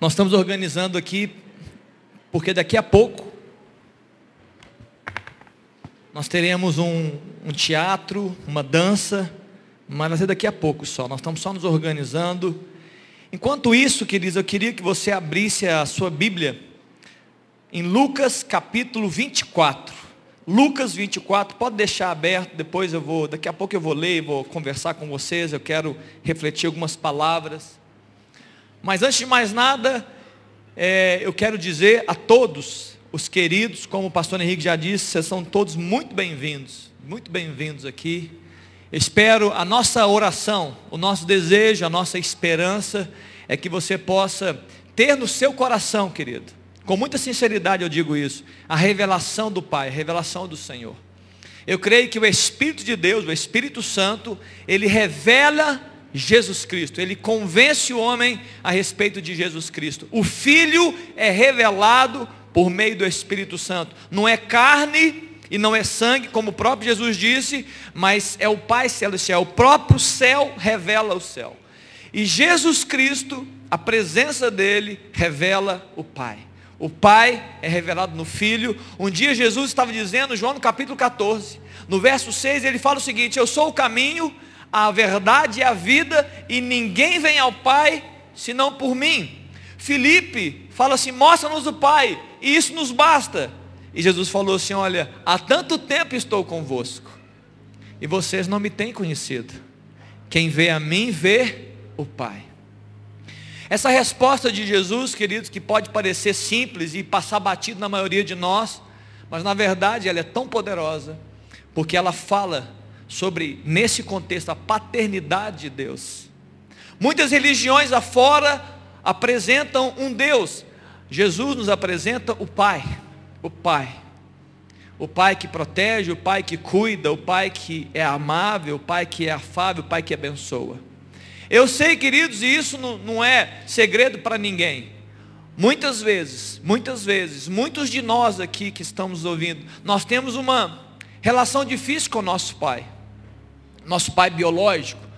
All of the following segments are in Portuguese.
Nós estamos organizando aqui, porque daqui a pouco nós teremos um, um teatro, uma dança, mas vai ser daqui a pouco só. Nós estamos só nos organizando. Enquanto isso, queridos, eu queria que você abrisse a sua Bíblia em Lucas capítulo 24. Lucas 24, pode deixar aberto, depois eu vou, daqui a pouco eu vou ler, vou conversar com vocês, eu quero refletir algumas palavras. Mas antes de mais nada, é, eu quero dizer a todos os queridos, como o pastor Henrique já disse, vocês são todos muito bem-vindos, muito bem-vindos aqui. Espero a nossa oração, o nosso desejo, a nossa esperança é que você possa ter no seu coração, querido, com muita sinceridade eu digo isso, a revelação do Pai, a revelação do Senhor. Eu creio que o Espírito de Deus, o Espírito Santo, ele revela Jesus Cristo. Ele convence o homem a respeito de Jesus Cristo. O Filho é revelado por meio do Espírito Santo. Não é carne e não é sangue, como o próprio Jesus disse, mas é o Pai Celestial. O próprio céu revela o céu. E Jesus Cristo, a presença dele, revela o Pai. O Pai é revelado no Filho. Um dia Jesus estava dizendo, João no capítulo 14, no verso 6, ele fala o seguinte: Eu sou o caminho, a verdade e a vida, e ninguém vem ao Pai senão por mim. Filipe fala assim: mostra-nos o Pai, e isso nos basta. E Jesus falou assim: Olha, há tanto tempo estou convosco, e vocês não me têm conhecido. Quem vê a mim, vê o Pai. Essa resposta de Jesus, queridos, que pode parecer simples e passar batido na maioria de nós, mas na verdade ela é tão poderosa, porque ela fala sobre, nesse contexto, a paternidade de Deus. Muitas religiões afora apresentam um Deus. Jesus nos apresenta o Pai. O Pai. O Pai que protege, o Pai que cuida, o Pai que é amável, o Pai que é afável, o Pai que abençoa. Eu sei, queridos, e isso não, não é segredo para ninguém. Muitas vezes, muitas vezes, muitos de nós aqui que estamos ouvindo, nós temos uma relação difícil com o nosso Pai nosso pai biológico.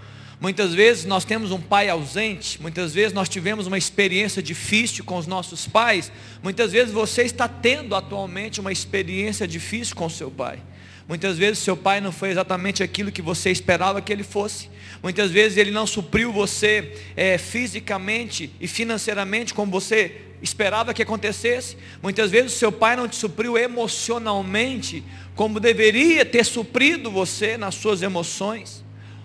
Muitas vezes nós temos um pai ausente, muitas vezes nós tivemos uma experiência difícil com os nossos pais, muitas vezes você está tendo atualmente uma experiência difícil com seu pai. Muitas vezes seu pai não foi exatamente aquilo que você esperava que ele fosse. Muitas vezes ele não supriu você é, fisicamente e financeiramente como você esperava que acontecesse. Muitas vezes seu pai não te supriu emocionalmente como deveria ter suprido você nas suas emoções.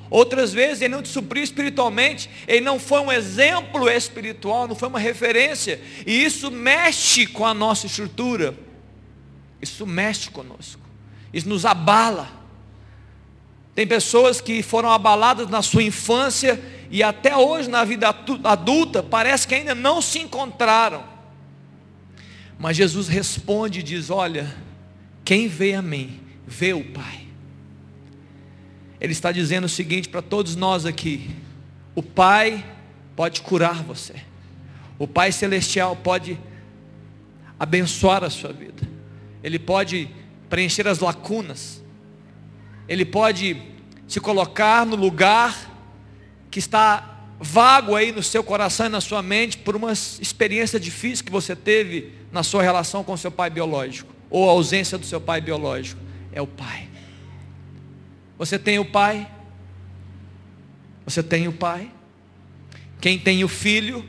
Outras vezes ele não te supriu espiritualmente, ele não foi um exemplo espiritual, não foi uma referência, e isso mexe com a nossa estrutura, isso mexe conosco, isso nos abala. Tem pessoas que foram abaladas na sua infância e até hoje na vida adulta parece que ainda não se encontraram. Mas Jesus responde e diz: Olha, quem vê a mim, vê o Pai. Ele está dizendo o seguinte para todos nós aqui: o Pai pode curar você, o Pai Celestial pode abençoar a sua vida, Ele pode preencher as lacunas, Ele pode se colocar no lugar que está vago aí no seu coração e na sua mente por uma experiência difícil que você teve na sua relação com seu pai biológico ou a ausência do seu pai biológico? É o pai. Você tem o pai? Você tem o pai? Quem tem o filho,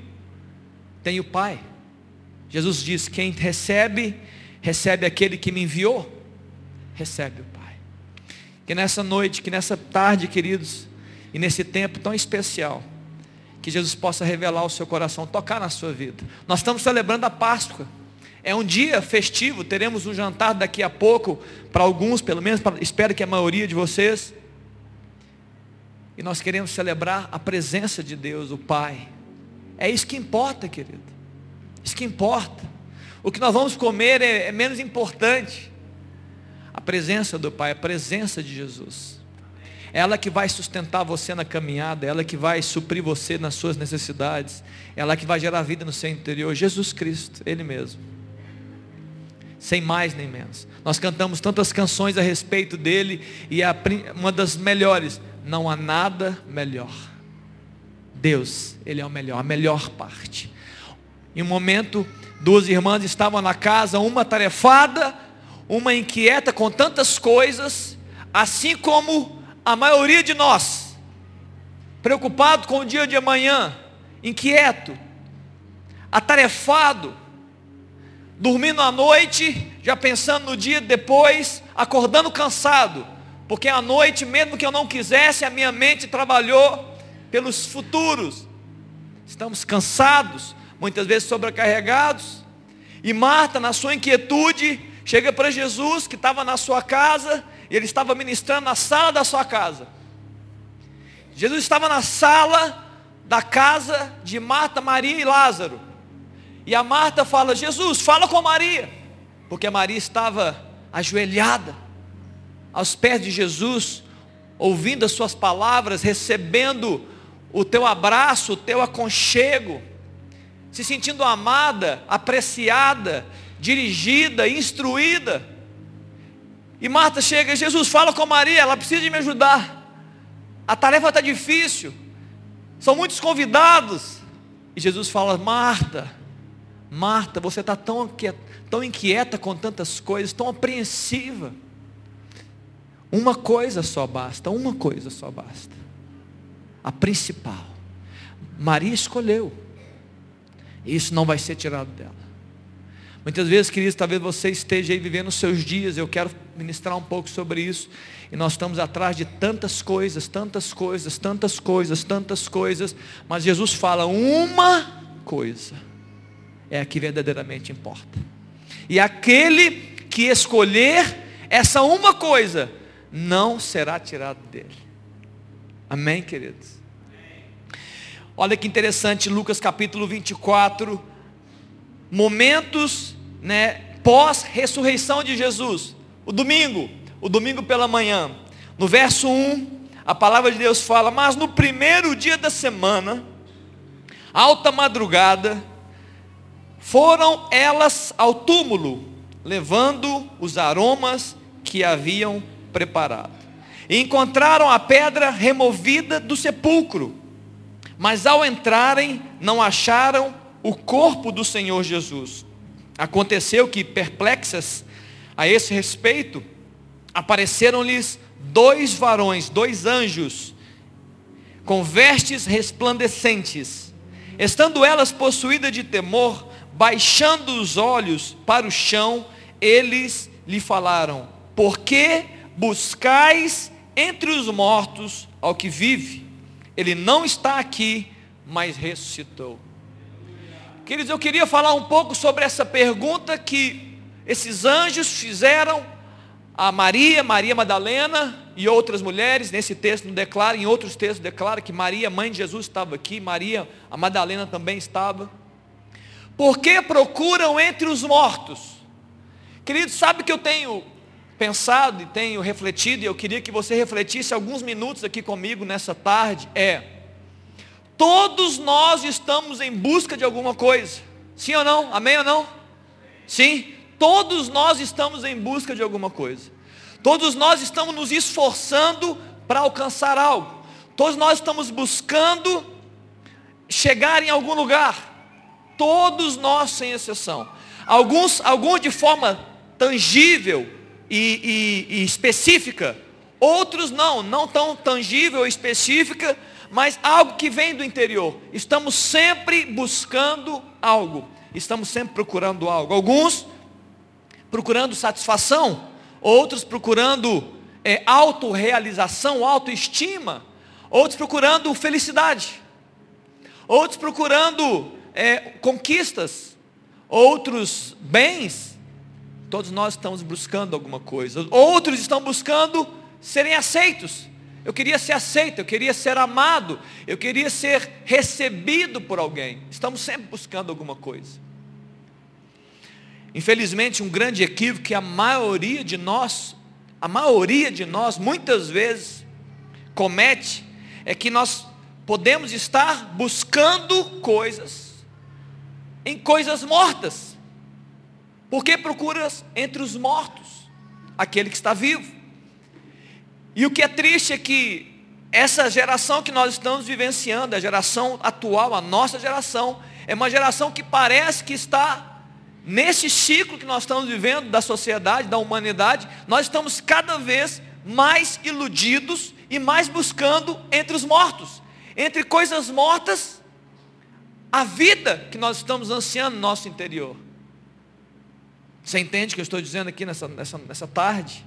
tem o pai. Jesus diz: quem recebe, recebe aquele que me enviou, recebe o pai. Que nessa noite, que nessa tarde, queridos, e nesse tempo tão especial, que Jesus possa revelar o seu coração, tocar na sua vida. Nós estamos celebrando a Páscoa. É um dia festivo, teremos um jantar daqui a pouco, para alguns, pelo menos, pra, espero que a maioria de vocês. E nós queremos celebrar a presença de Deus, o Pai. É isso que importa, querido. Isso que importa. O que nós vamos comer é, é menos importante. A presença do Pai, a presença de Jesus. Ela que vai sustentar você na caminhada, ela que vai suprir você nas suas necessidades, ela que vai gerar vida no seu interior. Jesus Cristo, Ele mesmo sem mais nem menos. Nós cantamos tantas canções a respeito dele e uma das melhores, não há nada melhor. Deus, ele é o melhor, a melhor parte. Em um momento, duas irmãs estavam na casa, uma tarefada, uma inquieta com tantas coisas, assim como a maioria de nós, preocupado com o dia de amanhã, inquieto, atarefado, dormindo à noite, já pensando no dia depois, acordando cansado, porque à noite, mesmo que eu não quisesse, a minha mente trabalhou pelos futuros. Estamos cansados, muitas vezes sobrecarregados. E Marta, na sua inquietude, chega para Jesus, que estava na sua casa, e ele estava ministrando na sala da sua casa. Jesus estava na sala da casa de Marta, Maria e Lázaro. E a Marta fala: Jesus, fala com Maria. Porque Maria estava ajoelhada aos pés de Jesus, ouvindo as suas palavras, recebendo o teu abraço, o teu aconchego, se sentindo amada, apreciada, dirigida, instruída. E Marta chega, Jesus fala com Maria, ela precisa de me ajudar. A tarefa está difícil. São muitos convidados. E Jesus fala, Marta, Marta, você está tão, tão inquieta com tantas coisas, tão apreensiva. Uma coisa só basta, uma coisa só basta. A principal. Maria escolheu. E isso não vai ser tirado dela. Muitas vezes, queridos, talvez você esteja aí vivendo os seus dias, eu quero ministrar um pouco sobre isso. E nós estamos atrás de tantas coisas, tantas coisas, tantas coisas, tantas coisas. Mas Jesus fala uma coisa, é a que verdadeiramente importa. E aquele que escolher essa uma coisa, não será tirado dele. Amém, queridos? Olha que interessante, Lucas capítulo 24, momentos né, pós-ressurreição de Jesus. O domingo, o domingo pela manhã. No verso 1, a palavra de Deus fala: Mas no primeiro dia da semana, alta madrugada, foram elas ao túmulo, levando os aromas que haviam preparado. E encontraram a pedra removida do sepulcro. Mas ao entrarem, não acharam o corpo do Senhor Jesus. Aconteceu que, perplexas a esse respeito, apareceram-lhes dois varões, dois anjos, com vestes resplandecentes. Estando elas possuídas de temor, baixando os olhos para o chão, eles lhe falaram: Por que buscais entre os mortos ao que vive? Ele não está aqui, mas ressuscitou. Queridos, eu queria falar um pouco sobre essa pergunta que esses anjos fizeram a Maria, Maria Madalena e outras mulheres. Nesse texto não declara, em outros textos declara que Maria, mãe de Jesus, estava aqui, Maria, a Madalena também estava. Por que procuram entre os mortos? Queridos, sabe que eu tenho pensado e tenho refletido, e eu queria que você refletisse alguns minutos aqui comigo nessa tarde, é Todos nós estamos em busca de alguma coisa. Sim ou não? Amém ou não? Sim. Todos nós estamos em busca de alguma coisa. Todos nós estamos nos esforçando para alcançar algo. Todos nós estamos buscando chegar em algum lugar. Todos nós, sem exceção. Alguns, alguns de forma tangível e, e, e específica. Outros não, não tão tangível ou específica, mas algo que vem do interior. Estamos sempre buscando algo, estamos sempre procurando algo. Alguns procurando satisfação, outros procurando é, autorrealização, autoestima, outros procurando felicidade, outros procurando é, conquistas, outros bens. Todos nós estamos buscando alguma coisa. Outros estão buscando serem aceitos. Eu queria ser aceito, eu queria ser amado, eu queria ser recebido por alguém. Estamos sempre buscando alguma coisa. Infelizmente, um grande equívoco que a maioria de nós, a maioria de nós, muitas vezes, comete, é que nós podemos estar buscando coisas em coisas mortas. Porque procuras entre os mortos aquele que está vivo. E o que é triste é que essa geração que nós estamos vivenciando, a geração atual, a nossa geração, é uma geração que parece que está nesse ciclo que nós estamos vivendo da sociedade, da humanidade, nós estamos cada vez mais iludidos e mais buscando entre os mortos, entre coisas mortas, a vida que nós estamos ansiando no nosso interior. Você entende o que eu estou dizendo aqui nessa, nessa, nessa tarde?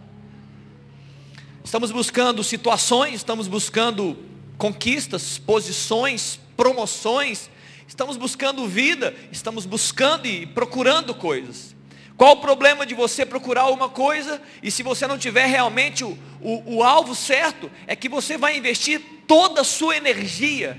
Estamos buscando situações, estamos buscando conquistas, posições, promoções, estamos buscando vida, estamos buscando e procurando coisas. Qual o problema de você procurar uma coisa e se você não tiver realmente o, o, o alvo certo, é que você vai investir toda a sua energia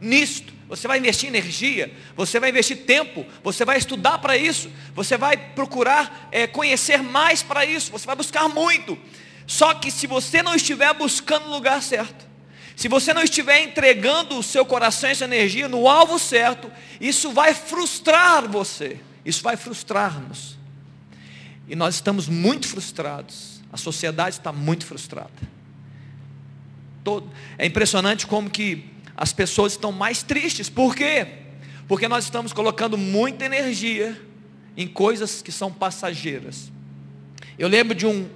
nisto. Você vai investir energia, você vai investir tempo, você vai estudar para isso, você vai procurar é, conhecer mais para isso, você vai buscar muito. Só que se você não estiver buscando o lugar certo, se você não estiver entregando o seu coração e essa energia no alvo certo, isso vai frustrar você. Isso vai frustrar-nos. E nós estamos muito frustrados. A sociedade está muito frustrada. Todo. É impressionante como que as pessoas estão mais tristes. Por quê? Porque nós estamos colocando muita energia em coisas que são passageiras. Eu lembro de um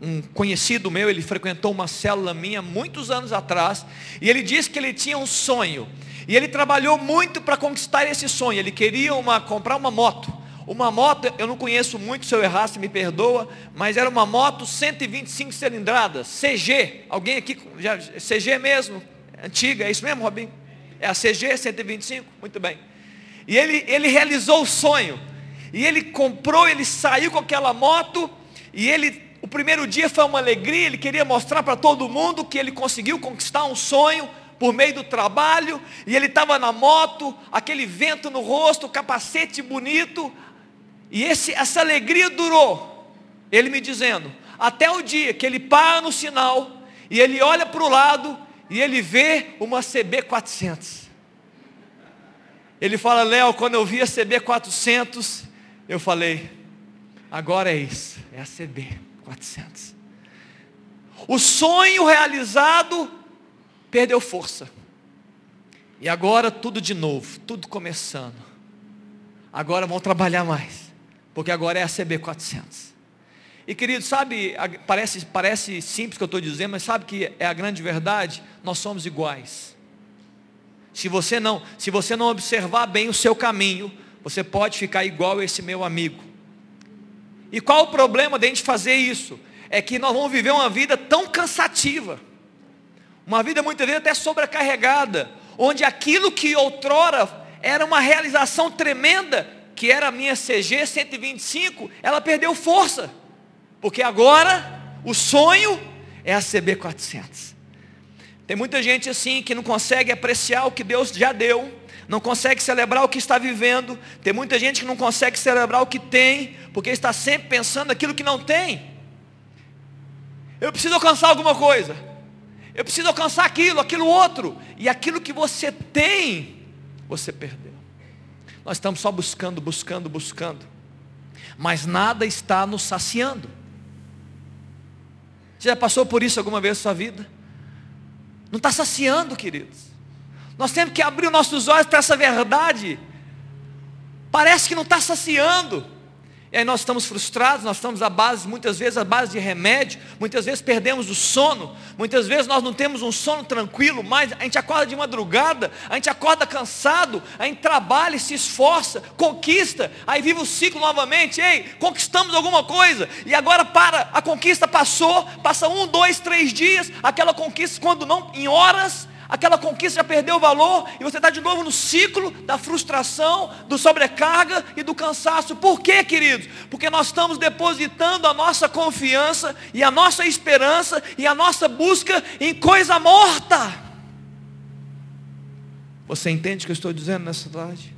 um conhecido meu, ele frequentou uma célula minha muitos anos atrás, e ele disse que ele tinha um sonho. E ele trabalhou muito para conquistar esse sonho. Ele queria uma, comprar uma moto. Uma moto, eu não conheço muito, se eu errasse me perdoa, mas era uma moto 125 cilindradas, CG. Alguém aqui, já, CG mesmo, antiga, é isso mesmo, Robin? É a CG 125? Muito bem. E ele, ele realizou o sonho. E ele comprou, ele saiu com aquela moto, e ele primeiro dia foi uma alegria, ele queria mostrar para todo mundo que ele conseguiu conquistar um sonho por meio do trabalho, e ele estava na moto, aquele vento no rosto, capacete bonito, e esse, essa alegria durou, ele me dizendo, até o dia que ele para no sinal, e ele olha para o lado, e ele vê uma CB400. Ele fala, Léo, quando eu vi a CB400, eu falei, agora é isso, é a CB. 400. O sonho realizado perdeu força. E agora tudo de novo, tudo começando. Agora vão trabalhar mais, porque agora é a CB 400. E querido, sabe, parece, parece simples o que eu estou dizendo, mas sabe que é a grande verdade? Nós somos iguais. Se você não, se você não observar bem o seu caminho, você pode ficar igual a esse meu amigo. E qual o problema de a gente fazer isso? É que nós vamos viver uma vida tão cansativa, uma vida muitas vezes até sobrecarregada, onde aquilo que outrora era uma realização tremenda, que era a minha CG 125, ela perdeu força, porque agora o sonho é a CB 400. Tem muita gente assim que não consegue apreciar o que Deus já deu, não consegue celebrar o que está vivendo. Tem muita gente que não consegue celebrar o que tem, porque está sempre pensando naquilo que não tem. Eu preciso alcançar alguma coisa. Eu preciso alcançar aquilo, aquilo outro. E aquilo que você tem, você perdeu. Nós estamos só buscando, buscando, buscando. Mas nada está nos saciando. Você já passou por isso alguma vez na sua vida? Não está saciando, queridos. Nós temos que abrir os nossos olhos para essa verdade. Parece que não está saciando. E aí nós estamos frustrados, nós estamos à base, muitas vezes, à base de remédio, muitas vezes perdemos o sono, muitas vezes nós não temos um sono tranquilo, mas a gente acorda de madrugada, a gente acorda cansado, a gente trabalha, se esforça, conquista, aí vive o ciclo novamente, ei, conquistamos alguma coisa, e agora para, a conquista passou, passa um, dois, três dias, aquela conquista, quando não, em horas, aquela conquista já perdeu o valor e você está de novo no ciclo da frustração, do sobrecarga e do cansaço. Por quê, queridos? Porque nós estamos depositando a nossa confiança e a nossa esperança e a nossa busca em coisa morta. Você entende o que eu estou dizendo nessa tarde?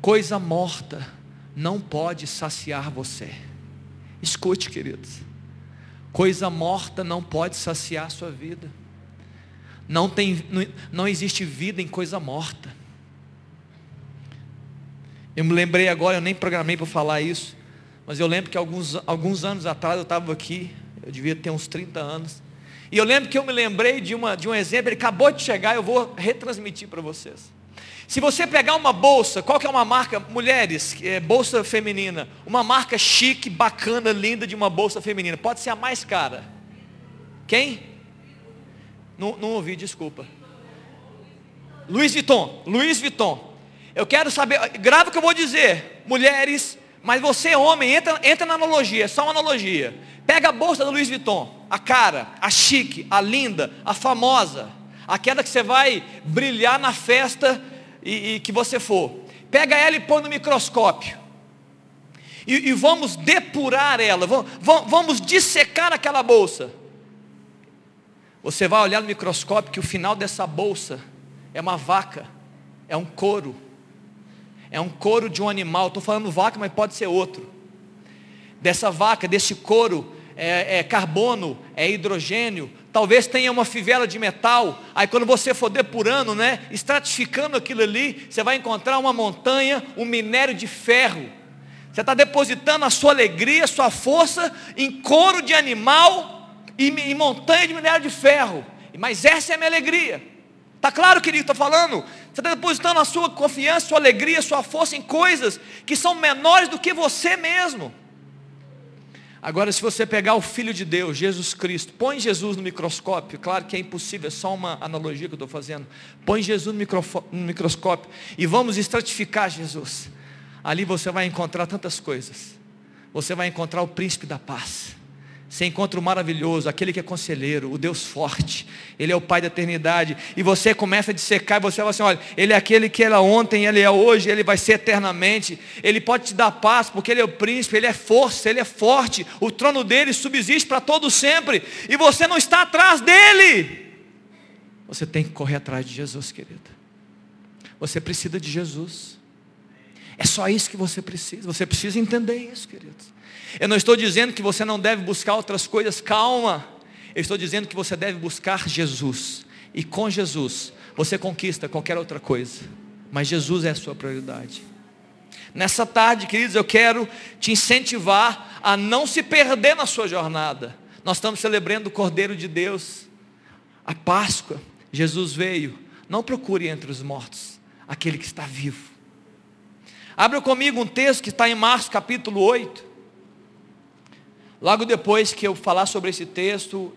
Coisa morta não pode saciar você. Escute, queridos. Coisa morta não pode saciar a sua vida. Não, tem, não, não existe vida em coisa morta. Eu me lembrei agora, eu nem programei para falar isso, mas eu lembro que alguns, alguns anos atrás eu estava aqui, Eu devia ter uns 30 anos. E eu lembro que eu me lembrei de, uma, de um exemplo, ele acabou de chegar, eu vou retransmitir para vocês. Se você pegar uma bolsa, qual que é uma marca, mulheres, é, bolsa feminina, uma marca chique, bacana, linda de uma bolsa feminina, pode ser a mais cara. Quem? Não, não ouvi, desculpa. Luiz Vuitton, Luiz Vuitton. Eu quero saber, grave o que eu vou dizer, mulheres, mas você homem, entra, entra na analogia, é só uma analogia. Pega a bolsa da Louis Vuitton, a cara, a chique, a linda, a famosa, aquela que você vai brilhar na festa e, e que você for. Pega ela e põe no microscópio. E, e vamos depurar ela, vamos, vamos dissecar aquela bolsa. Você vai olhar no microscópio que o final dessa bolsa é uma vaca, é um couro, é um couro de um animal. Estou falando vaca, mas pode ser outro. Dessa vaca, desse couro, é, é carbono, é hidrogênio, talvez tenha uma fivela de metal, aí quando você for depurando, né, estratificando aquilo ali, você vai encontrar uma montanha, um minério de ferro. Você está depositando a sua alegria, a sua força em couro de animal e em montanha de minério de ferro. Mas essa é a minha alegria. Está claro, querido, estou falando? Você está depositando a sua confiança, sua alegria, sua força em coisas que são menores do que você mesmo. Agora, se você pegar o Filho de Deus, Jesus Cristo, põe Jesus no microscópio, claro que é impossível, é só uma analogia que eu estou fazendo. Põe Jesus no microscópio e vamos estratificar Jesus. Ali você vai encontrar tantas coisas. Você vai encontrar o príncipe da paz. Você encontra o maravilhoso, aquele que é conselheiro, o Deus forte, Ele é o Pai da eternidade, e você começa a dissecar, e você fala assim: olha, Ele é aquele que era ontem, Ele é hoje, Ele vai ser eternamente, Ele pode te dar paz, porque Ele é o príncipe, Ele é força, Ele é forte, o trono dele subsiste para todo sempre, e você não está atrás dele. Você tem que correr atrás de Jesus, querida. Você precisa de Jesus. É só isso que você precisa. Você precisa entender isso, queridos. Eu não estou dizendo que você não deve buscar outras coisas, calma. Eu estou dizendo que você deve buscar Jesus. E com Jesus, você conquista qualquer outra coisa. Mas Jesus é a sua prioridade. Nessa tarde, queridos, eu quero te incentivar a não se perder na sua jornada. Nós estamos celebrando o Cordeiro de Deus, a Páscoa. Jesus veio. Não procure entre os mortos aquele que está vivo. Abra comigo um texto que está em Marcos capítulo 8. Logo depois que eu falar sobre esse texto,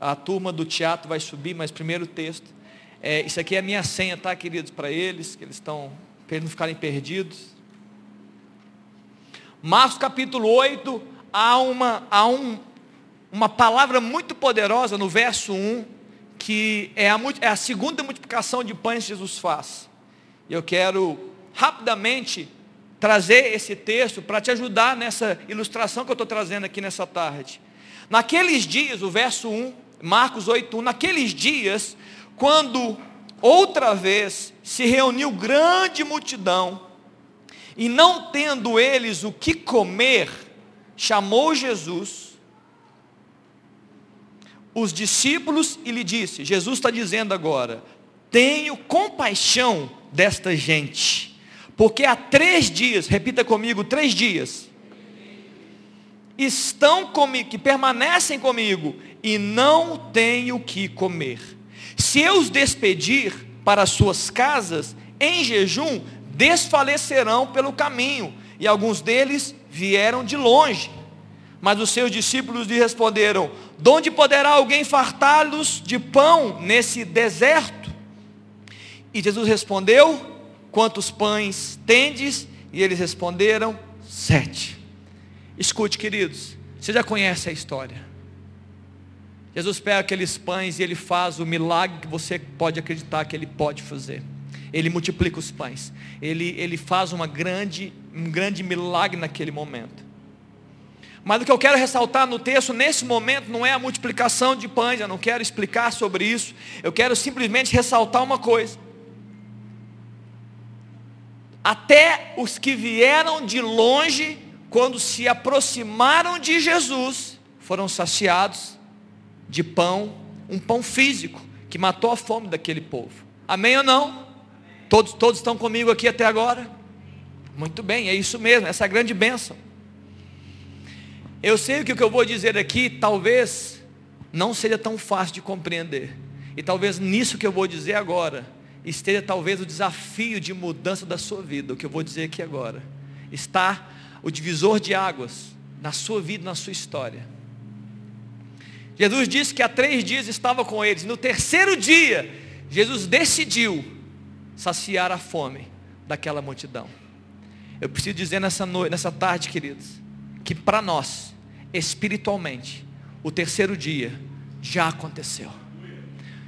a turma do teatro vai subir, mas primeiro o texto. É, isso aqui é a minha senha, tá, queridos, para eles, que eles estão, para eles não ficarem perdidos. Marcos capítulo 8, há uma, há um, uma palavra muito poderosa no verso 1, que é a, é a segunda multiplicação de pães que Jesus faz. E eu quero rapidamente trazer esse texto para te ajudar nessa ilustração que eu estou trazendo aqui nessa tarde. Naqueles dias, o verso 1, Marcos 8, 1, naqueles dias, quando outra vez se reuniu grande multidão, e não tendo eles o que comer, chamou Jesus, os discípulos e lhe disse: Jesus está dizendo agora, tenho compaixão desta gente porque há três dias, repita comigo, três dias, estão comigo, que permanecem comigo, e não tenho o que comer. Se eu os despedir para suas casas, em jejum, desfalecerão pelo caminho, e alguns deles vieram de longe. Mas os seus discípulos lhe responderam: De onde poderá alguém fartá-los de pão nesse deserto? E Jesus respondeu: quantos pães tendes? E eles responderam, sete. Escute, queridos, você já conhece a história. Jesus pega aqueles pães e ele faz o milagre que você pode acreditar que ele pode fazer. Ele multiplica os pães. Ele, ele faz uma grande, um grande milagre naquele momento. Mas o que eu quero ressaltar no texto, nesse momento, não é a multiplicação de pães, eu não quero explicar sobre isso. Eu quero simplesmente ressaltar uma coisa até os que vieram de longe, quando se aproximaram de Jesus, foram saciados de pão, um pão físico, que matou a fome daquele povo. Amém ou não? Todos, todos estão comigo aqui até agora? Muito bem, é isso mesmo, essa é grande bênção. Eu sei que o que eu vou dizer aqui talvez não seja tão fácil de compreender. E talvez nisso que eu vou dizer agora esteja talvez o desafio de mudança da sua vida. O que eu vou dizer aqui agora está o divisor de águas na sua vida, na sua história. Jesus disse que há três dias estava com eles. No terceiro dia, Jesus decidiu saciar a fome daquela multidão. Eu preciso dizer nessa noite, nessa tarde, queridos, que para nós espiritualmente, o terceiro dia já aconteceu.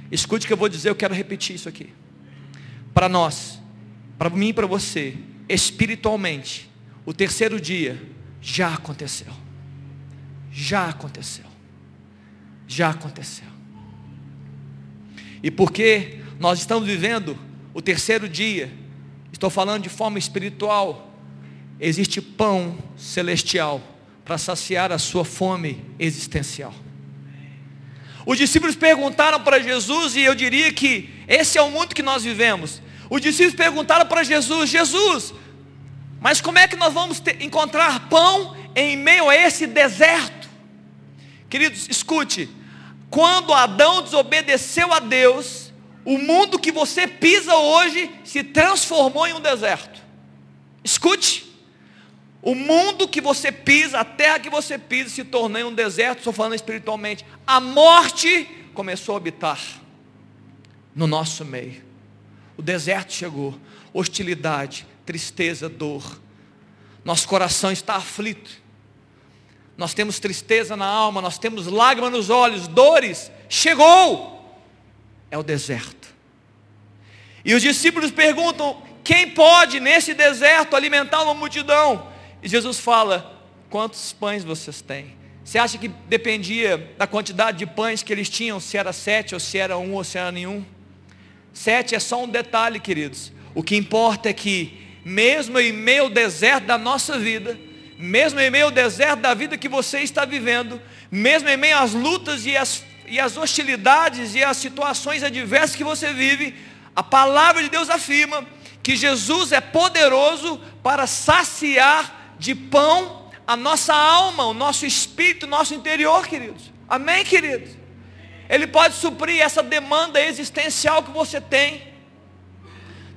Escute o que eu vou dizer, eu quero repetir isso aqui. Para nós, para mim e para você, espiritualmente, o terceiro dia já aconteceu. Já aconteceu. Já aconteceu. E porque nós estamos vivendo o terceiro dia, estou falando de forma espiritual, existe pão celestial para saciar a sua fome existencial. Os discípulos perguntaram para Jesus, e eu diria que esse é o mundo que nós vivemos. Os discípulos perguntaram para Jesus: Jesus, mas como é que nós vamos ter, encontrar pão em meio a esse deserto? Queridos, escute: quando Adão desobedeceu a Deus, o mundo que você pisa hoje se transformou em um deserto. Escute, o mundo que você pisa, a terra que você pisa, se tornou um deserto, estou falando espiritualmente. A morte começou a habitar no nosso meio. O deserto chegou, hostilidade, tristeza, dor. Nosso coração está aflito. Nós temos tristeza na alma, nós temos lágrimas nos olhos, dores. Chegou! É o deserto. E os discípulos perguntam: quem pode nesse deserto alimentar uma multidão? E Jesus fala: quantos pães vocês têm? Você acha que dependia da quantidade de pães que eles tinham, se era sete, ou se era um, ou se era nenhum? Sete é só um detalhe, queridos. O que importa é que, mesmo em meio ao deserto da nossa vida, mesmo em meio ao deserto da vida que você está vivendo, mesmo em meio às lutas e às, e às hostilidades e às situações adversas que você vive, a palavra de Deus afirma que Jesus é poderoso para saciar de pão a nossa alma, o nosso espírito, o nosso interior, queridos. Amém, queridos? Ele pode suprir essa demanda existencial que você tem.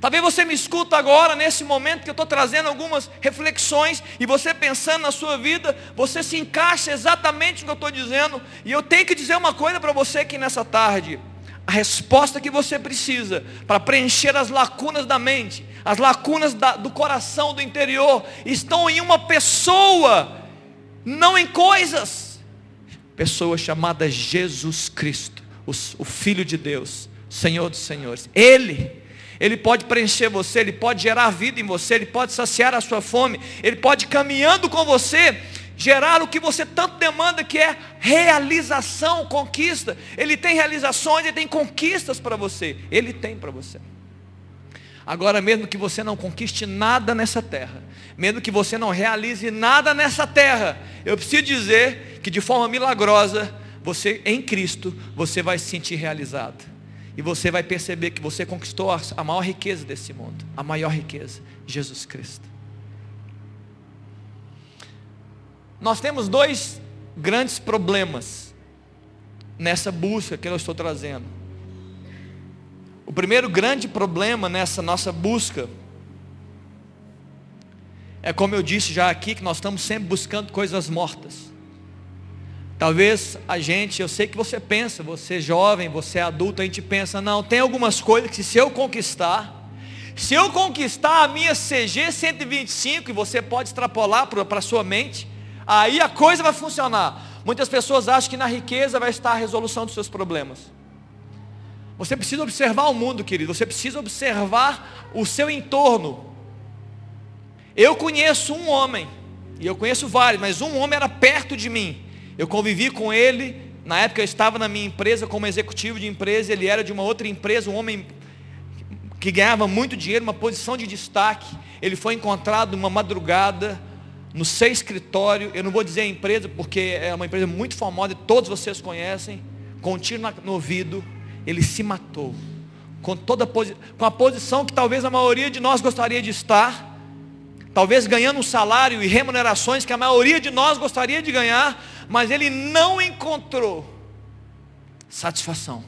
Talvez você me escuta agora, nesse momento que eu estou trazendo algumas reflexões, e você pensando na sua vida, você se encaixa exatamente no que eu estou dizendo, e eu tenho que dizer uma coisa para você aqui nessa tarde. A resposta que você precisa para preencher as lacunas da mente, as lacunas da, do coração, do interior, estão em uma pessoa, não em coisas. Pessoa chamada Jesus Cristo, o, o Filho de Deus, Senhor dos Senhores. Ele, Ele pode preencher você, Ele pode gerar vida em você, Ele pode saciar a sua fome, Ele pode caminhando com você, gerar o que você tanto demanda, que é realização, conquista. Ele tem realizações, Ele tem conquistas para você. Ele tem para você. Agora, mesmo que você não conquiste nada nessa terra, mesmo que você não realize nada nessa terra, eu preciso dizer que de forma milagrosa, você em Cristo, você vai se sentir realizado. E você vai perceber que você conquistou a maior riqueza desse mundo, a maior riqueza, Jesus Cristo. Nós temos dois grandes problemas nessa busca que eu estou trazendo. O primeiro grande problema nessa nossa busca é como eu disse já aqui, que nós estamos sempre buscando coisas mortas. Talvez a gente, eu sei que você pensa, você é jovem, você é adulto, a gente pensa, não, tem algumas coisas que se eu conquistar, se eu conquistar a minha CG 125, e você pode extrapolar para a sua mente, aí a coisa vai funcionar. Muitas pessoas acham que na riqueza vai estar a resolução dos seus problemas. Você precisa observar o mundo, querido. Você precisa observar o seu entorno. Eu conheço um homem, e eu conheço vários, mas um homem era perto de mim. Eu convivi com ele, na época eu estava na minha empresa como executivo de empresa, ele era de uma outra empresa, um homem que ganhava muito dinheiro, uma posição de destaque. Ele foi encontrado uma madrugada no seu escritório. Eu não vou dizer a empresa, porque é uma empresa muito famosa, todos vocês conhecem, com um tiro no ouvido ele se matou. Com, toda com a posição que talvez a maioria de nós gostaria de estar, talvez ganhando um salário e remunerações que a maioria de nós gostaria de ganhar, mas ele não encontrou satisfação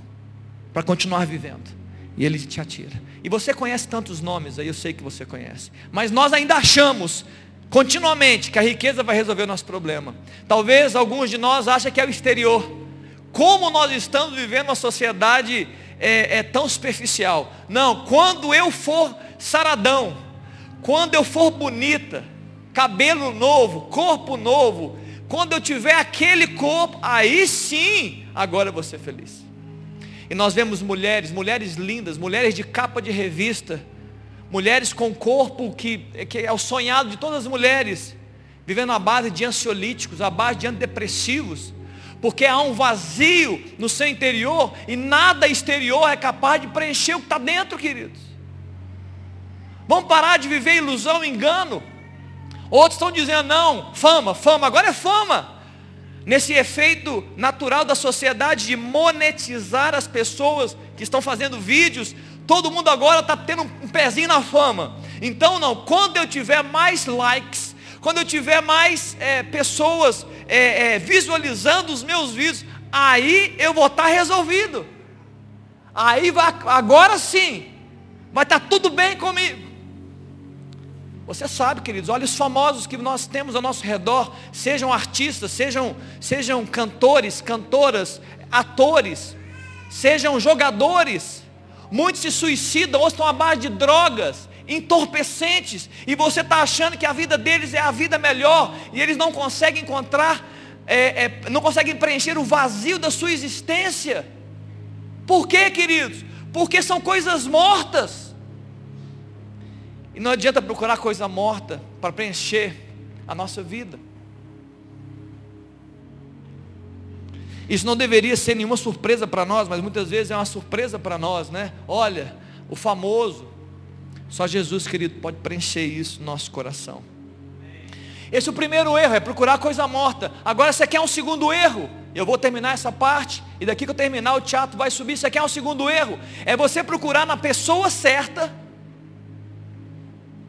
para continuar vivendo. E ele te atira. E você conhece tantos nomes aí, eu sei que você conhece. Mas nós ainda achamos continuamente que a riqueza vai resolver o nosso problema. Talvez alguns de nós achem que é o exterior. Como nós estamos vivendo uma sociedade é, é tão superficial. Não, quando eu for saradão, quando eu for bonita, cabelo novo, corpo novo, quando eu tiver aquele corpo, aí sim, agora eu vou ser feliz. E nós vemos mulheres, mulheres lindas, mulheres de capa de revista, mulheres com corpo que, que é o sonhado de todas as mulheres, vivendo à base de ansiolíticos, à base de antidepressivos, porque há um vazio no seu interior e nada exterior é capaz de preencher o que está dentro, queridos. Vamos parar de viver ilusão, engano. Outros estão dizendo, não, fama, fama, agora é fama. Nesse efeito natural da sociedade de monetizar as pessoas que estão fazendo vídeos, todo mundo agora está tendo um pezinho na fama. Então não, quando eu tiver mais likes, quando eu tiver mais é, pessoas é, é, visualizando os meus vídeos, aí eu vou estar tá resolvido. Aí vai, agora sim, vai estar tá tudo bem comigo. Você sabe, queridos, olha os famosos que nós temos ao nosso redor, sejam artistas, sejam, sejam cantores, cantoras, atores, sejam jogadores. Muitos se suicidam ou estão à base de drogas, entorpecentes, e você está achando que a vida deles é a vida melhor, e eles não conseguem encontrar, é, é, não conseguem preencher o vazio da sua existência. Por quê, queridos? Porque são coisas mortas. E não adianta procurar coisa morta para preencher a nossa vida. Isso não deveria ser nenhuma surpresa para nós, mas muitas vezes é uma surpresa para nós, né? Olha, o famoso, só Jesus, querido, pode preencher isso no nosso coração. Esse é o primeiro erro, é procurar coisa morta. Agora você quer um segundo erro. Eu vou terminar essa parte, e daqui que eu terminar o teatro vai subir. Você quer um segundo erro? É você procurar na pessoa certa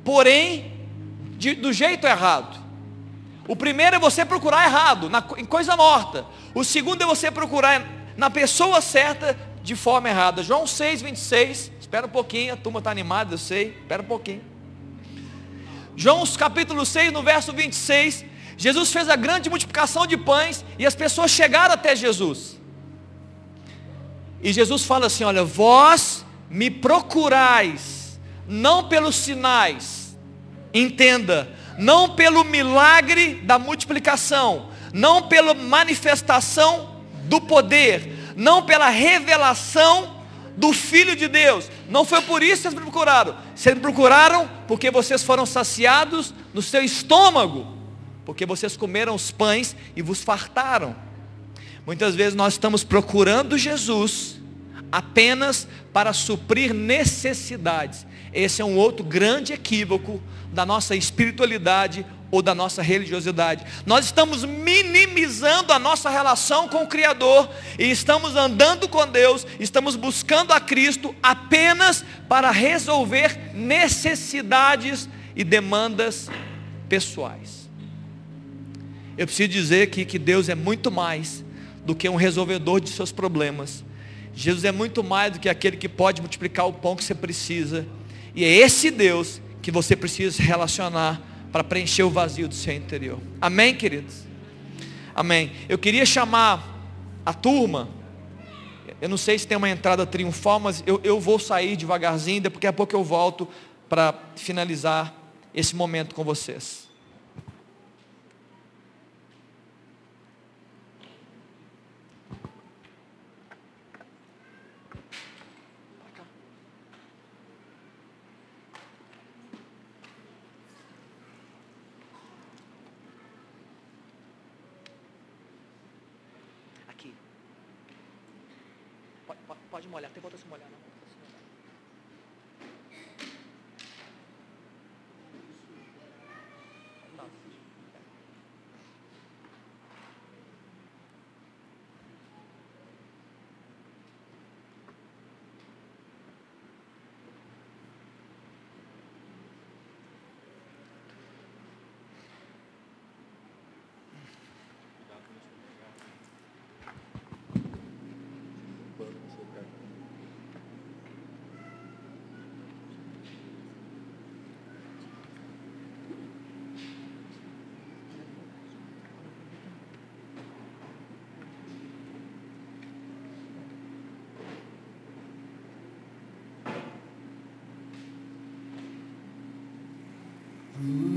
porém de, do jeito errado. O primeiro é você procurar errado, na, em coisa morta. O segundo é você procurar na pessoa certa de forma errada. João 6, 26. Espera um pouquinho, a turma está animada, eu sei. Espera um pouquinho. João capítulo 6, no verso 26. Jesus fez a grande multiplicação de pães e as pessoas chegaram até Jesus. E Jesus fala assim: Olha, vós me procurais não pelos sinais, entenda, não pelo milagre da multiplicação, não pela manifestação do poder, não pela revelação do Filho de Deus. Não foi por isso que vocês me procuraram. Vocês me procuraram porque vocês foram saciados no seu estômago, porque vocês comeram os pães e vos fartaram. Muitas vezes nós estamos procurando Jesus apenas para suprir necessidades. Esse é um outro grande equívoco da nossa espiritualidade ou da nossa religiosidade. Nós estamos minimizando a nossa relação com o Criador e estamos andando com Deus, estamos buscando a Cristo apenas para resolver necessidades e demandas pessoais. Eu preciso dizer aqui que Deus é muito mais do que um resolvedor de seus problemas. Jesus é muito mais do que aquele que pode multiplicar o pão que você precisa e é esse Deus que você precisa se relacionar para preencher o vazio do seu interior. Amém, queridos? Amém. Eu queria chamar a turma. Eu não sei se tem uma entrada triunfal, mas eu, eu vou sair devagarzinho, daqui a pouco eu volto para finalizar esse momento com vocês. Mm-hmm.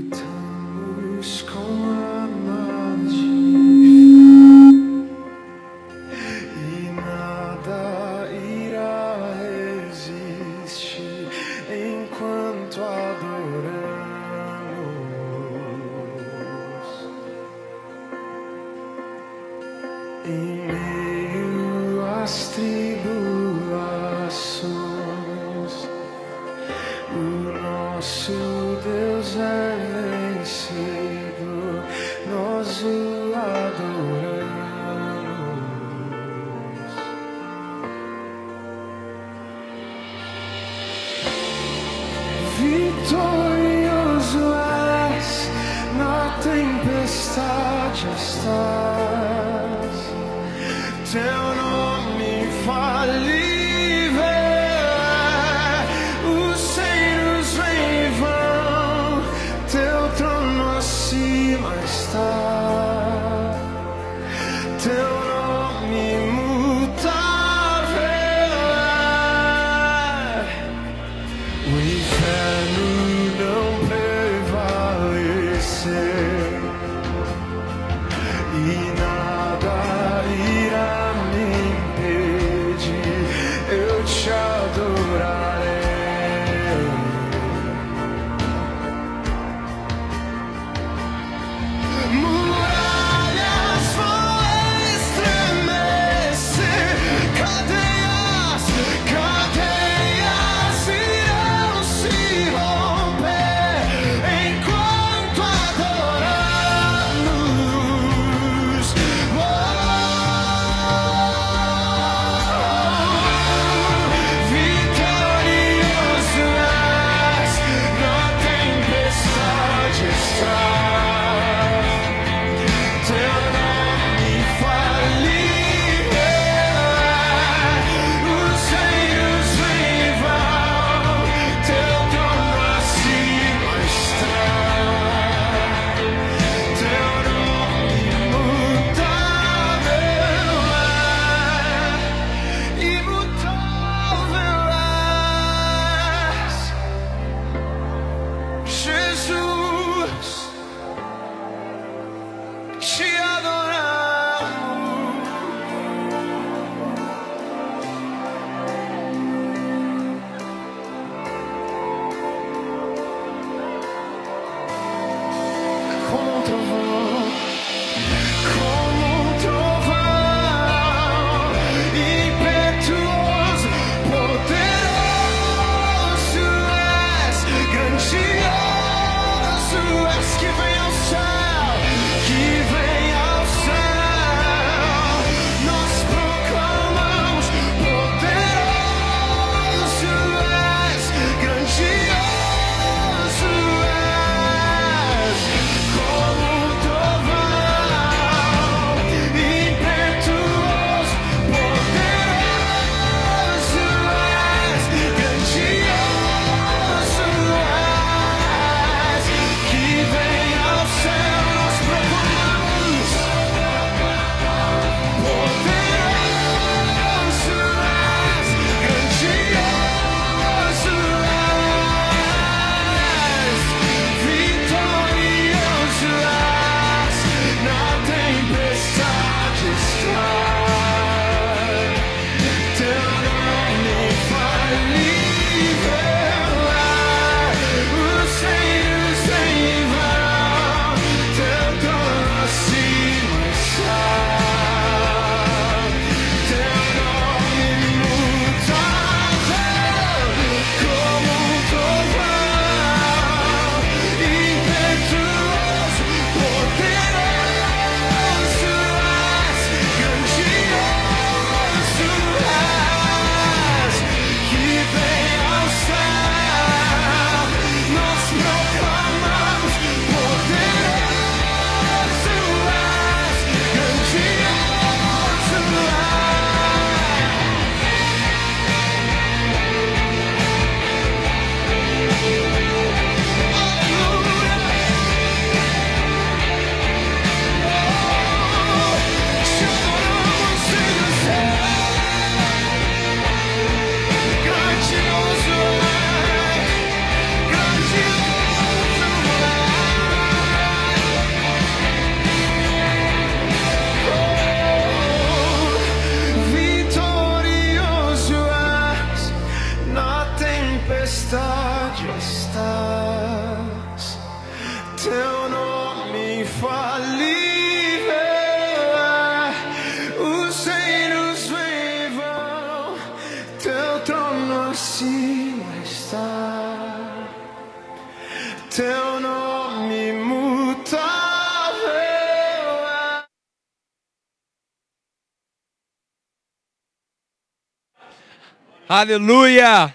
Aleluia!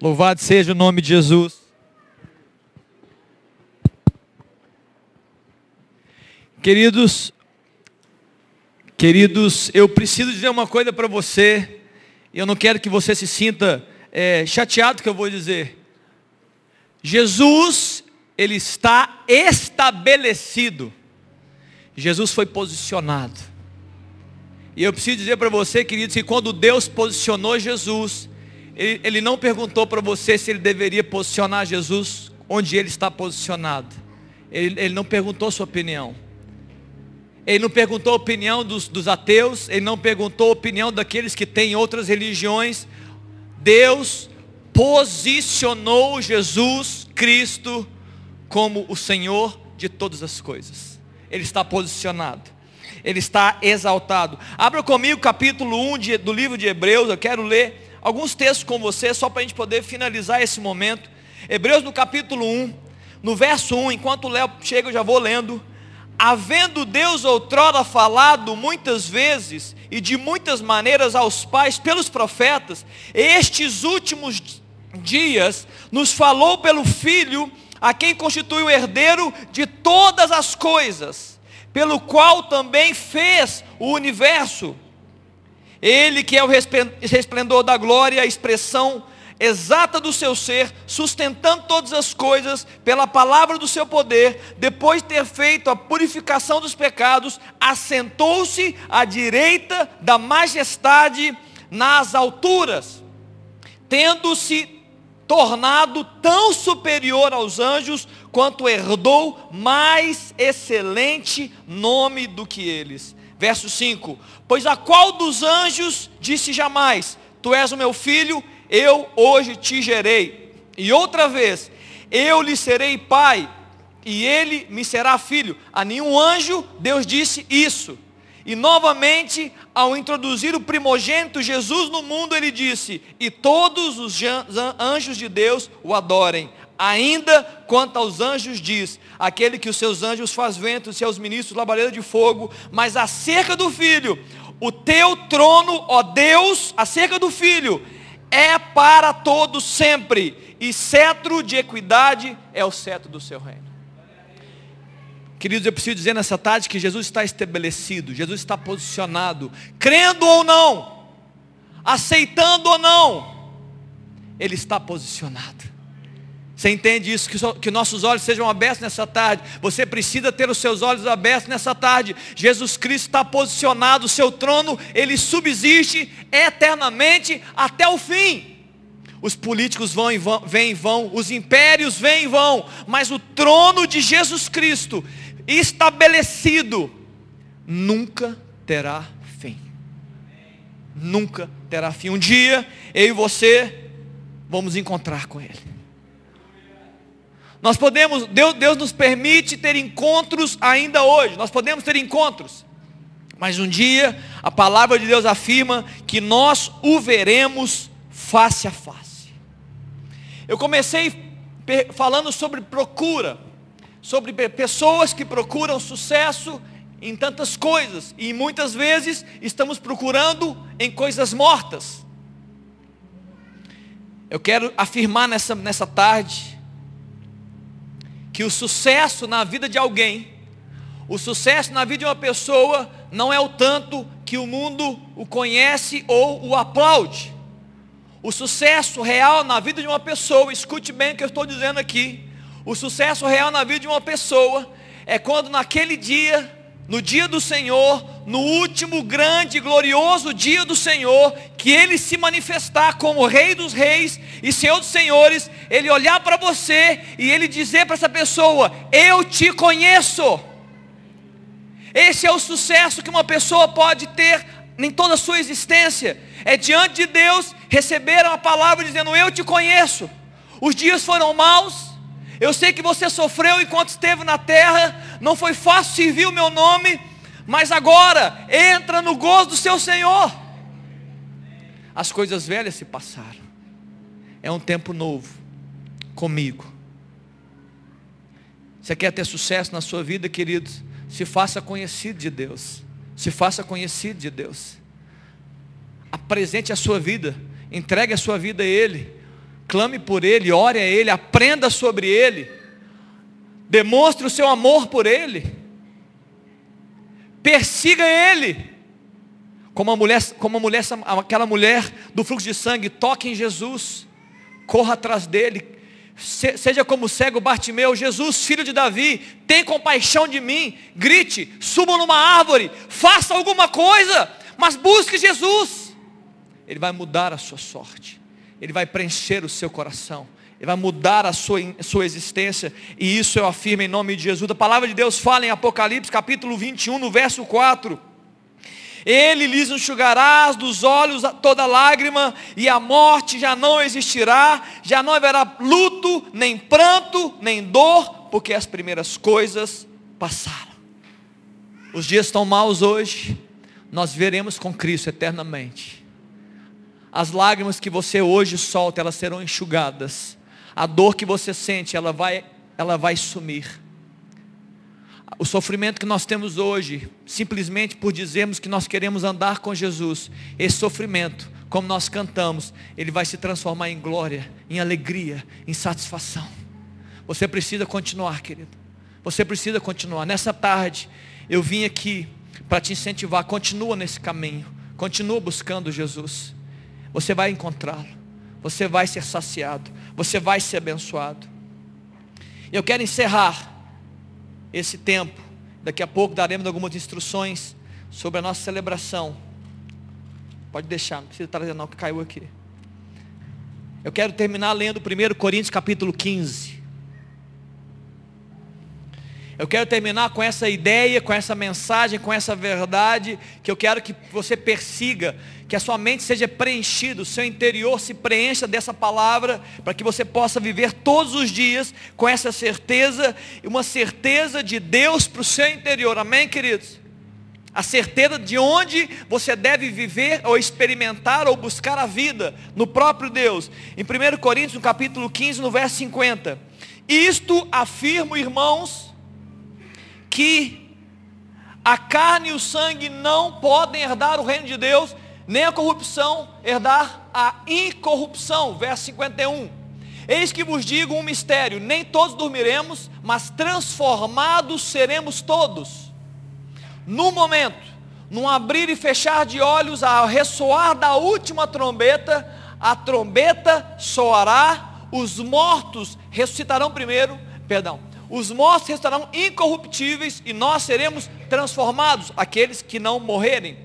Louvado seja o nome de Jesus. Queridos, queridos, eu preciso dizer uma coisa para você, e eu não quero que você se sinta é, chateado que eu vou dizer. Jesus, ele está estabelecido. Jesus foi posicionado. E eu preciso dizer para você, queridos, que quando Deus posicionou Jesus, ele, ele não perguntou para você se ele deveria posicionar Jesus onde ele está posicionado. Ele, ele não perguntou sua opinião. Ele não perguntou a opinião dos, dos ateus, ele não perguntou a opinião daqueles que têm outras religiões. Deus posicionou Jesus Cristo como o Senhor de todas as coisas. Ele está posicionado. Ele está exaltado. Abra comigo o capítulo 1 de- do livro de Hebreus. Eu quero ler alguns textos com você, só para a gente poder finalizar esse momento. Hebreus no capítulo 1, no verso 1, enquanto o Léo chega, eu já vou lendo. Havendo Deus outrora falado muitas vezes e de muitas maneiras aos pais pelos profetas, estes últimos dias nos falou pelo Filho, a quem constitui o herdeiro de todas as coisas, pelo qual também fez o universo. Ele que é o resplen- resplendor da glória, a expressão exata do seu ser, sustentando todas as coisas pela palavra do seu poder, depois de ter feito a purificação dos pecados, assentou-se à direita da majestade nas alturas, tendo-se tornado tão superior aos anjos, quanto herdou mais excelente nome do que eles. Verso 5: Pois a qual dos anjos disse jamais: Tu és o meu filho, eu hoje te gerei. E outra vez: Eu lhe serei pai, e ele me será filho. A nenhum anjo Deus disse isso. E novamente, ao introduzir o primogênito Jesus no mundo, ele disse: E todos os anjos de Deus o adorem. Ainda quanto aos anjos diz, aquele que os seus anjos faz vento, e seus ministros labaredas de fogo, mas acerca do filho, o teu trono, ó Deus, acerca do filho, é para todos sempre, e cetro de equidade é o cetro do seu reino. Queridos, eu preciso dizer nessa tarde que Jesus está estabelecido, Jesus está posicionado, crendo ou não, aceitando ou não, Ele está posicionado. Você entende isso? Que, só- que nossos olhos sejam abertos nessa tarde. Você precisa ter os seus olhos abertos nessa tarde. Jesus Cristo está posicionado, o seu trono, ele subsiste eternamente até o fim. Os políticos vão e vão, vêm e vão, os impérios vêm e vão, mas o trono de Jesus Cristo, estabelecido, nunca terá fim. Nunca terá fim. Um dia, eu e você vamos encontrar com Ele. Nós podemos, Deus, Deus nos permite ter encontros ainda hoje. Nós podemos ter encontros. Mas um dia a palavra de Deus afirma que nós o veremos face a face. Eu comecei falando sobre procura, sobre pe- pessoas que procuram sucesso em tantas coisas e muitas vezes estamos procurando em coisas mortas. Eu quero afirmar nessa, nessa tarde que o sucesso na vida de alguém, o sucesso na vida de uma pessoa, não é o tanto que o mundo o conhece ou o aplaude. O sucesso real na vida de uma pessoa, escute bem o que eu estou dizendo aqui. O sucesso real na vida de uma pessoa é quando naquele dia, no dia do Senhor, no último grande e glorioso dia do Senhor, que ele se manifestar como Rei dos Reis e Senhor dos Senhores, ele olhar para você e ele dizer para essa pessoa: Eu te conheço. Esse é o sucesso que uma pessoa pode ter em toda a sua existência. É diante de Deus receber uma palavra dizendo: Eu te conheço. Os dias foram maus. Eu sei que você sofreu enquanto esteve na terra. Não foi fácil servir o meu nome. Mas agora entra no gozo do seu Senhor. as coisas velhas se passaram. É um tempo novo comigo. Você quer ter sucesso na sua vida, queridos? Se faça conhecido de Deus. Se faça conhecido de Deus. Apresente a sua vida. Entregue a sua vida a Ele. Clame por Ele, ore a Ele, aprenda sobre Ele. Demonstre o seu amor por Ele. Persiga Ele. Como a mulher, como a mulher, aquela mulher do fluxo de sangue, toque em Jesus. Corra atrás dele. seja como o cego Bartimeu, Jesus, filho de Davi, tem compaixão de mim. Grite, suba numa árvore, faça alguma coisa, mas busque Jesus. Ele vai mudar a sua sorte. Ele vai preencher o seu coração. Ele vai mudar a sua, a sua existência. E isso eu afirmo em nome de Jesus. A palavra de Deus fala em Apocalipse capítulo 21, no verso 4. Ele lhes enxugará dos olhos toda lágrima, e a morte já não existirá, já não haverá luto, nem pranto, nem dor, porque as primeiras coisas passaram. Os dias estão maus hoje, nós veremos com Cristo eternamente. As lágrimas que você hoje solta, elas serão enxugadas. A dor que você sente, ela vai, ela vai sumir. O sofrimento que nós temos hoje, simplesmente por dizermos que nós queremos andar com Jesus, esse sofrimento, como nós cantamos, ele vai se transformar em glória, em alegria, em satisfação. Você precisa continuar, querido. Você precisa continuar. Nessa tarde, eu vim aqui para te incentivar. Continua nesse caminho. Continua buscando Jesus. Você vai encontrá-lo. Você vai ser saciado. Você vai ser abençoado. Eu quero encerrar esse tempo. Daqui a pouco daremos algumas instruções sobre a nossa celebração. Pode deixar, não precisa trazer não, que caiu aqui. Eu quero terminar lendo 1 Coríntios capítulo 15. Eu quero terminar com essa ideia, com essa mensagem, com essa verdade, que eu quero que você persiga, que a sua mente seja preenchida, o seu interior se preencha dessa palavra, para que você possa viver todos os dias com essa certeza, e uma certeza de Deus para o seu interior, amém, queridos? A certeza de onde você deve viver, ou experimentar, ou buscar a vida, no próprio Deus. Em 1 Coríntios, no capítulo 15, no verso 50. Isto afirmo, irmãos, que a carne e o sangue não podem herdar o reino de Deus, nem a corrupção herdar a incorrupção. Verso 51. Eis que vos digo um mistério: nem todos dormiremos, mas transformados seremos todos. No momento, num abrir e fechar de olhos, ao ressoar da última trombeta, a trombeta soará, os mortos ressuscitarão primeiro, perdão, os mortos estarão incorruptíveis e nós seremos transformados, aqueles que não morrerem.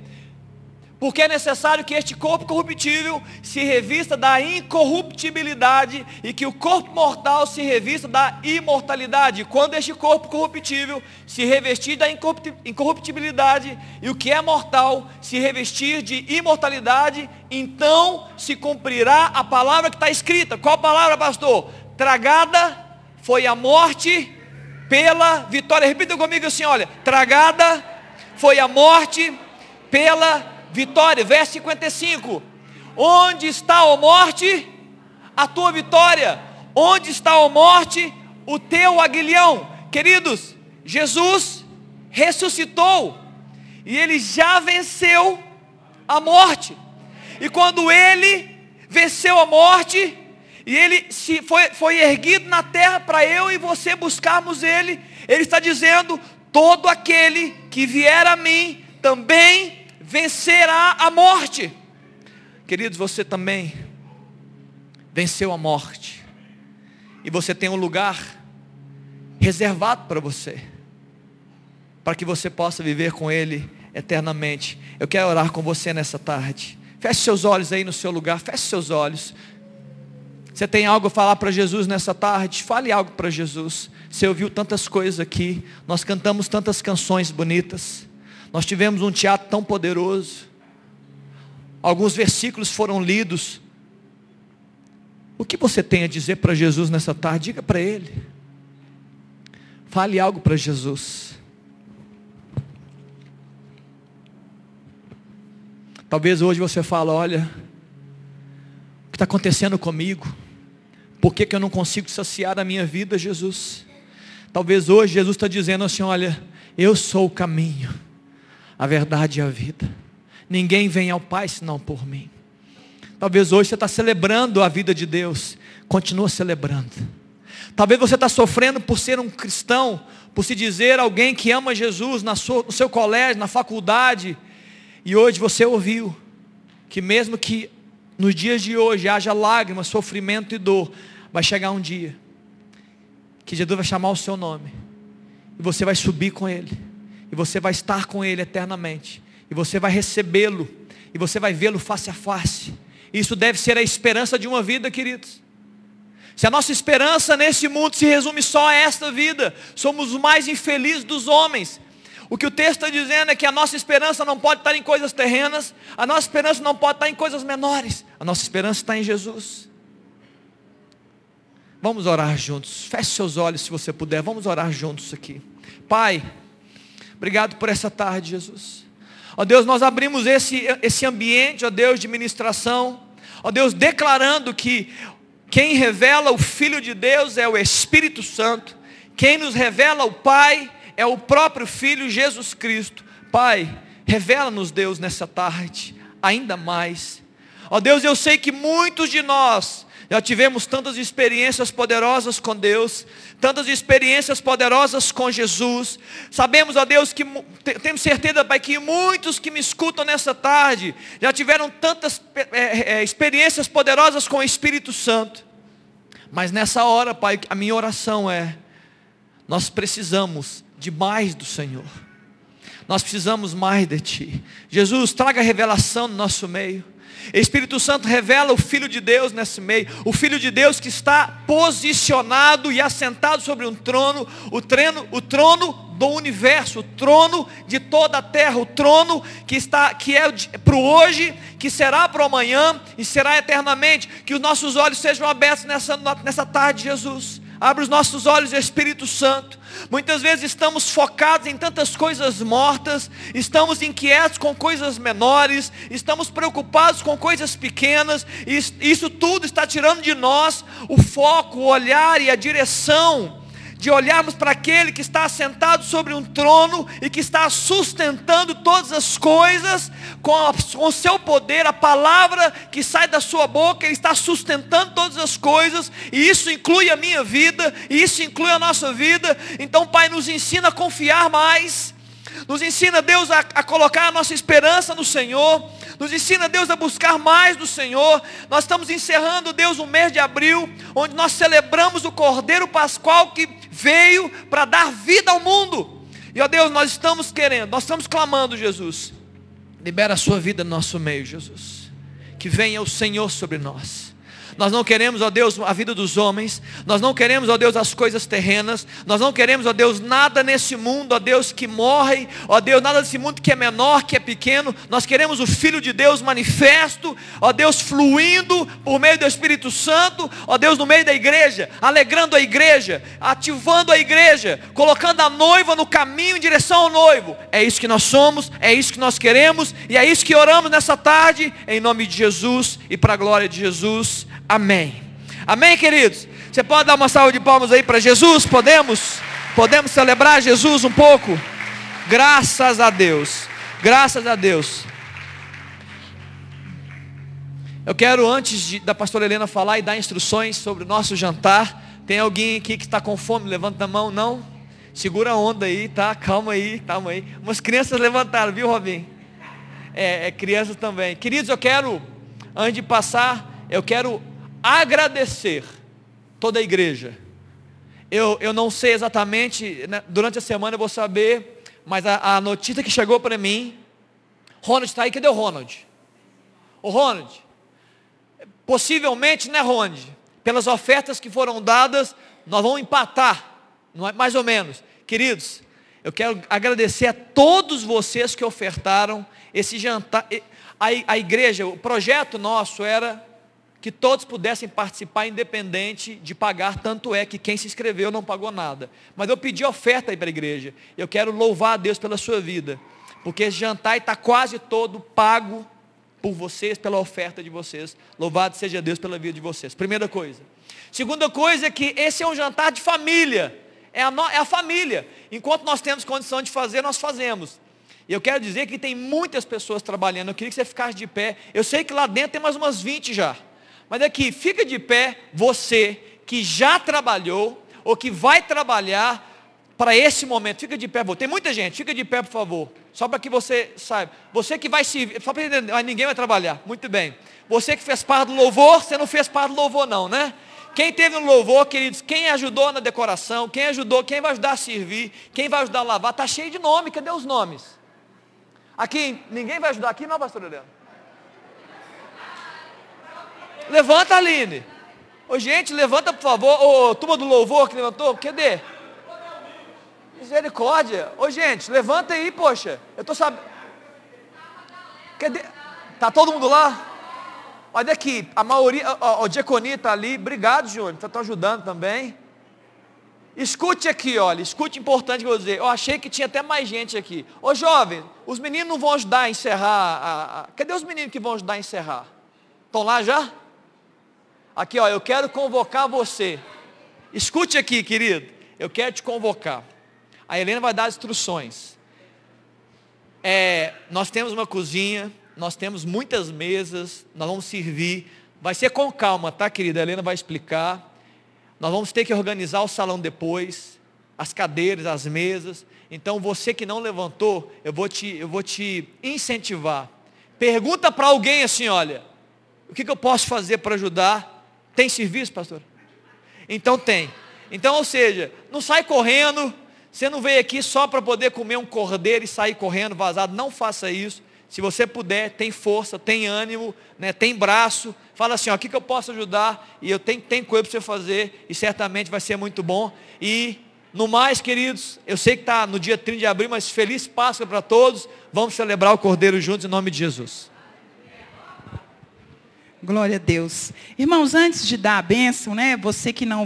Porque é necessário que este corpo corruptível se revista da incorruptibilidade e que o corpo mortal se revista da imortalidade. Quando este corpo corruptível se revestir da incorruptibilidade e o que é mortal se revestir de imortalidade, então se cumprirá a palavra que está escrita. Qual palavra, pastor? Tragada foi a morte pela vitória. Repita comigo assim: olha, tragada foi a morte pela vitória. Verso 55. Onde está a morte? A tua vitória. Onde está a morte? O teu aguilhão. Queridos, Jesus ressuscitou e ele já venceu a morte. E quando ele venceu a morte, e ele se foi, foi erguido na terra para eu e você buscarmos ele. Ele está dizendo: todo aquele que vier a mim também vencerá a morte. Queridos, você também venceu a morte. E você tem um lugar reservado para você. Para que você possa viver com Ele eternamente. Eu quero orar com você nessa tarde. Feche seus olhos aí no seu lugar. Feche seus olhos. Você tem algo a falar para Jesus nessa tarde? Fale algo para Jesus. Você ouviu tantas coisas aqui. Nós cantamos tantas canções bonitas. Nós tivemos um teatro tão poderoso. Alguns versículos foram lidos. O que você tem a dizer para Jesus nessa tarde? Diga para Ele. Fale algo para Jesus. Talvez hoje você fale, olha, está acontecendo comigo? Por que, que eu não consigo saciar a minha vida, Jesus? Talvez hoje Jesus está dizendo assim: olha, eu sou o caminho, a verdade e a vida. Ninguém vem ao Pai senão por mim. Talvez hoje você está celebrando a vida de Deus. Continua celebrando. Talvez você está sofrendo por ser um cristão, por se dizer alguém que ama Jesus na sua, no seu colégio, na faculdade. E hoje você ouviu que mesmo que nos dias de hoje haja lágrimas, sofrimento e dor, vai chegar um dia que Jesus vai chamar o seu nome. E você vai subir com Ele. E você vai estar com Ele eternamente. E você vai recebê-lo. E você vai vê-lo face a face. Isso deve ser a esperança de uma vida, queridos. Se a nossa esperança nesse mundo se resume só a esta vida, somos os mais infelizes dos homens. O que o texto está dizendo é que a nossa esperança não pode estar em coisas terrenas, a nossa esperança não pode estar em coisas menores, a nossa esperança está em Jesus. Vamos orar juntos, feche seus olhos se você puder, vamos orar juntos aqui. Pai, obrigado por essa tarde, Jesus. Ó Deus, nós abrimos esse, esse ambiente, ó Deus, de ministração. Ó Deus, declarando que quem revela o Filho de Deus é o Espírito Santo. Quem nos revela o Pai é o próprio Filho Jesus Cristo. Pai, revela-nos, Deus, nessa tarde, ainda mais. Ó Deus, eu sei que muitos de nós já tivemos tantas experiências poderosas com Deus, tantas experiências poderosas com Jesus. Sabemos, ó Deus, que temos certeza, Pai, que muitos que me escutam nessa tarde já tiveram tantas é, é, experiências poderosas com o Espírito Santo. Mas nessa hora, Pai, a minha oração é: nós precisamos de mais do Senhor. Nós precisamos mais de Ti. Jesus, traga revelação no nosso meio. Espírito Santo revela o Filho de Deus nesse meio, o Filho de Deus que está posicionado e assentado sobre um trono, o, o trono do universo, o trono de toda a terra, o trono que está, que é para o hoje, que será para o amanhã e será eternamente. Que os nossos olhos sejam abertos nessa, nessa tarde, Jesus. Abre os nossos olhos, Espírito Santo. Muitas vezes estamos focados em tantas coisas mortas, estamos inquietos com coisas menores, estamos preocupados com coisas pequenas, e isso tudo está tirando de nós o foco, o olhar e a direção de olharmos para aquele que está assentado sobre um trono e que está sustentando todas as coisas com, a, com o seu poder, a palavra que sai da sua boca, ele está sustentando todas as coisas, e isso inclui a minha vida, e isso inclui a nossa vida. Então, Pai, nos ensina a confiar mais, nos ensina, Deus, a, a colocar a nossa esperança no Senhor, nos ensina, Deus, a buscar mais do Senhor. Nós estamos encerrando, Deus, o mês de abril, onde nós celebramos o Cordeiro Pascual que veio para dar vida ao mundo. E ó Deus, nós estamos querendo, nós estamos clamando, Jesus. Libera a sua vida no nosso meio, Jesus. Que venha o Senhor sobre nós. Nós não queremos, ó Deus, a vida dos homens. Nós não queremos, ó Deus, as coisas terrenas. Nós não queremos, ó Deus, nada nesse mundo, ó Deus, que morre. Ó Deus, nada nesse mundo que é menor, que é pequeno. Nós queremos o Filho de Deus manifesto, ó Deus, fluindo por meio do Espírito Santo, ó Deus, no meio da igreja, alegrando a igreja, ativando a igreja, colocando a noiva no caminho em direção ao noivo. É isso que nós somos, é isso que nós queremos e é isso que oramos nessa tarde, em nome de Jesus e para a glória de Jesus. Amém. Amém, queridos? Você pode dar uma salva de palmas aí para Jesus? Podemos? Podemos celebrar Jesus um pouco? Graças a Deus. Graças a Deus. Eu quero, antes de, da pastora Helena falar e dar instruções sobre o nosso jantar, tem alguém aqui que está com fome? Levanta a mão, não? Segura a onda aí, tá? Calma aí, calma aí. Umas crianças levantaram, viu, Robin? É, é crianças também. Queridos, eu quero, antes de passar, eu quero agradecer toda a igreja. Eu, eu não sei exatamente, né, durante a semana eu vou saber, mas a, a notícia que chegou para mim, Ronald está aí, cadê o Ronald? O Ronald, possivelmente, né Ronald, pelas ofertas que foram dadas, nós vamos empatar, é, mais ou menos. Queridos, eu quero agradecer a todos vocês que ofertaram esse jantar. A, a igreja, o projeto nosso era que todos pudessem participar independente de pagar, tanto é que quem se inscreveu não pagou nada. Mas eu pedi oferta aí para a igreja. Eu quero louvar a Deus pela sua vida, porque esse jantar está quase todo pago por vocês, pela oferta de vocês. Louvado seja Deus pela vida de vocês. Primeira coisa. Segunda coisa é que esse é um jantar de família. É a, no, é a família. Enquanto nós temos condição de fazer, nós fazemos. E eu quero dizer que tem muitas pessoas trabalhando. Eu queria que você ficasse de pé. Eu sei que lá dentro tem mais umas 20 já. Mas aqui, fica de pé, você que já trabalhou ou que vai trabalhar para esse momento. Fica de pé, tem muita gente, fica de pé, por favor. Só para que você saiba. Você que vai se. Só para entender, ninguém vai trabalhar. Muito bem. Você que fez parte do louvor, você não fez parte do louvor, não, né? Quem teve no louvor, queridos, quem ajudou na decoração, quem ajudou, quem vai ajudar a servir, quem vai ajudar a lavar, está cheio de nome, cadê os nomes? Aqui, ninguém vai ajudar aqui, não, pastor Helena? Levanta, Aline. Ô, gente, levanta, por favor. Ô, turma do louvor que levantou, cadê? Misericórdia. Ô, gente, levanta aí, poxa. Eu tô sabendo. Cadê? Tá todo mundo lá? Olha aqui, a maioria, ó, o Diaconia está ali. Obrigado, Júnior. Você está ajudando também. Escute aqui, olha, escute importante que eu vou dizer. Eu achei que tinha até mais gente aqui. Ô jovem, os meninos não vão ajudar a encerrar. A, a... Cadê os meninos que vão ajudar a encerrar? Estão lá já? Aqui, ó, eu quero convocar você. Escute aqui, querido. Eu quero te convocar. A Helena vai dar as instruções. É, nós temos uma cozinha, nós temos muitas mesas, nós vamos servir. Vai ser com calma, tá, querida? A Helena vai explicar. Nós vamos ter que organizar o salão depois, as cadeiras, as mesas. Então, você que não levantou, eu vou te, eu vou te incentivar. Pergunta para alguém assim, olha, o que, que eu posso fazer para ajudar? Tem serviço, pastor? Então tem. Então, ou seja, não sai correndo. Você não veio aqui só para poder comer um cordeiro e sair correndo vazado. Não faça isso. Se você puder, tem força, tem ânimo, né, tem braço. Fala assim, ó, o que, que eu posso ajudar? E eu tenho, tenho coisa para você fazer. E certamente vai ser muito bom. E no mais, queridos, eu sei que está no dia 30 de abril, mas feliz Páscoa para todos. Vamos celebrar o Cordeiro juntos em nome de Jesus. Glória a Deus. Irmãos, antes de dar a bênção, né? Você que não